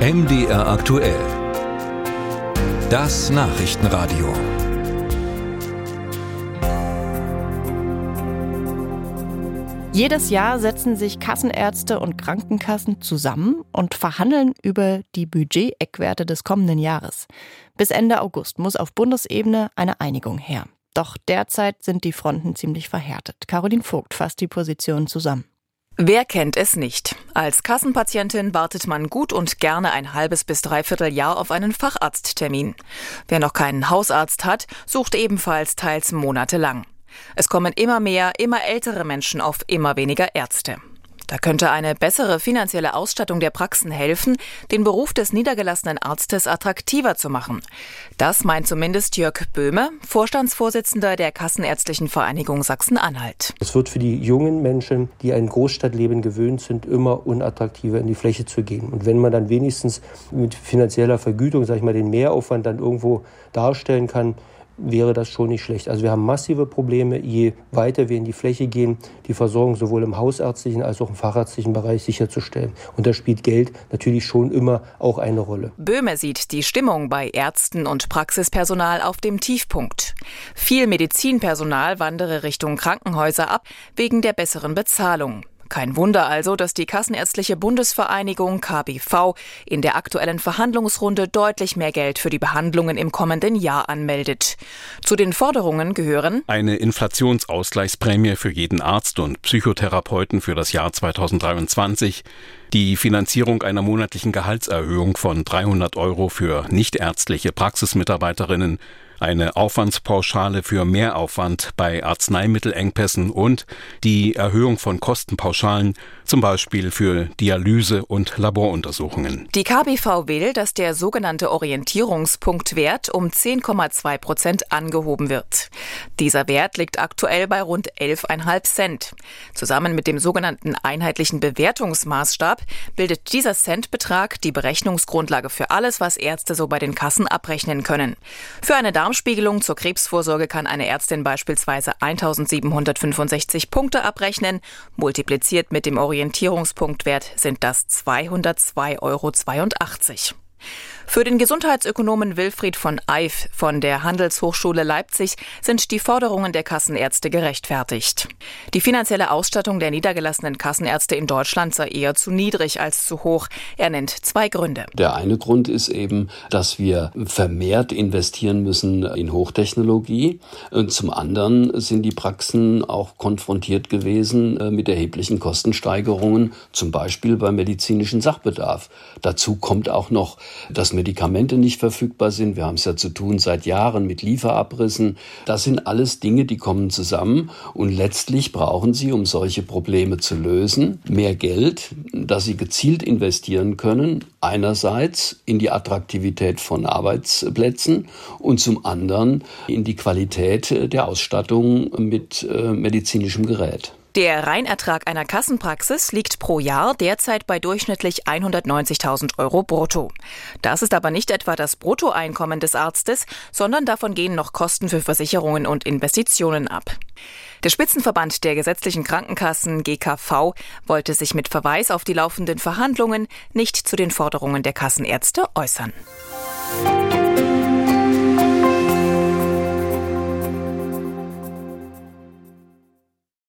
MDR aktuell. Das Nachrichtenradio. Jedes Jahr setzen sich Kassenärzte und Krankenkassen zusammen und verhandeln über die Budgeteckwerte des kommenden Jahres. Bis Ende August muss auf Bundesebene eine Einigung her. Doch derzeit sind die Fronten ziemlich verhärtet. Caroline Vogt fasst die Position zusammen. Wer kennt es nicht? Als Kassenpatientin wartet man gut und gerne ein halbes bis dreiviertel Jahr auf einen Facharzttermin. Wer noch keinen Hausarzt hat, sucht ebenfalls teils monatelang. Es kommen immer mehr, immer ältere Menschen auf immer weniger Ärzte. Da könnte eine bessere finanzielle Ausstattung der Praxen helfen, den Beruf des niedergelassenen Arztes attraktiver zu machen. Das meint zumindest Jörg Böhme, Vorstandsvorsitzender der Kassenärztlichen Vereinigung Sachsen-Anhalt. Es wird für die jungen Menschen, die ein Großstadtleben gewöhnt sind, immer unattraktiver in die Fläche zu gehen. Und wenn man dann wenigstens mit finanzieller Vergütung, sag ich mal, den Mehraufwand dann irgendwo darstellen kann, wäre das schon nicht schlecht. Also wir haben massive Probleme, je weiter wir in die Fläche gehen, die Versorgung sowohl im hausärztlichen als auch im fachärztlichen Bereich sicherzustellen. Und da spielt Geld natürlich schon immer auch eine Rolle. Böhme sieht die Stimmung bei Ärzten und Praxispersonal auf dem Tiefpunkt. Viel Medizinpersonal wandere Richtung Krankenhäuser ab wegen der besseren Bezahlung. Kein Wunder also, dass die Kassenärztliche Bundesvereinigung KBV in der aktuellen Verhandlungsrunde deutlich mehr Geld für die Behandlungen im kommenden Jahr anmeldet. Zu den Forderungen gehören eine Inflationsausgleichsprämie für jeden Arzt und Psychotherapeuten für das Jahr 2023, die Finanzierung einer monatlichen Gehaltserhöhung von 300 Euro für nichtärztliche Praxismitarbeiterinnen, eine Aufwandspauschale für Mehraufwand bei Arzneimittelengpässen und die Erhöhung von Kostenpauschalen, zum Beispiel für Dialyse und Laboruntersuchungen. Die KBV will, dass der sogenannte Orientierungspunktwert um 10,2 Prozent angehoben wird. Dieser Wert liegt aktuell bei rund 11,5 Cent. Zusammen mit dem sogenannten einheitlichen Bewertungsmaßstab bildet dieser Centbetrag die Berechnungsgrundlage für alles, was Ärzte so bei den Kassen abrechnen können. Für eine Darm Darmspiegelung zur Krebsvorsorge kann eine Ärztin beispielsweise 1765 Punkte abrechnen. Multipliziert mit dem Orientierungspunktwert sind das 202,82 Euro. Für den Gesundheitsökonomen Wilfried von Eif von der Handelshochschule Leipzig sind die Forderungen der Kassenärzte gerechtfertigt. Die finanzielle Ausstattung der niedergelassenen Kassenärzte in Deutschland sei eher zu niedrig als zu hoch. Er nennt zwei Gründe. Der eine Grund ist eben, dass wir vermehrt investieren müssen in Hochtechnologie. Und zum anderen sind die Praxen auch konfrontiert gewesen äh, mit erheblichen Kostensteigerungen, zum Beispiel beim medizinischen Sachbedarf. Dazu kommt auch noch, dass Medikamente nicht verfügbar sind. Wir haben es ja zu tun seit Jahren mit Lieferabrissen. Das sind alles Dinge, die kommen zusammen und letztlich brauchen sie, um solche Probleme zu lösen, mehr Geld, das sie gezielt investieren können. Einerseits in die Attraktivität von Arbeitsplätzen und zum anderen in die Qualität der Ausstattung mit äh, medizinischem Gerät. Der Reinertrag einer Kassenpraxis liegt pro Jahr derzeit bei durchschnittlich 190.000 Euro brutto. Das ist aber nicht etwa das Bruttoeinkommen des Arztes, sondern davon gehen noch Kosten für Versicherungen und Investitionen ab. Der Spitzenverband der gesetzlichen Krankenkassen GKV wollte sich mit Verweis auf die laufenden Verhandlungen nicht zu den Forderungen der Kassenärzte äußern.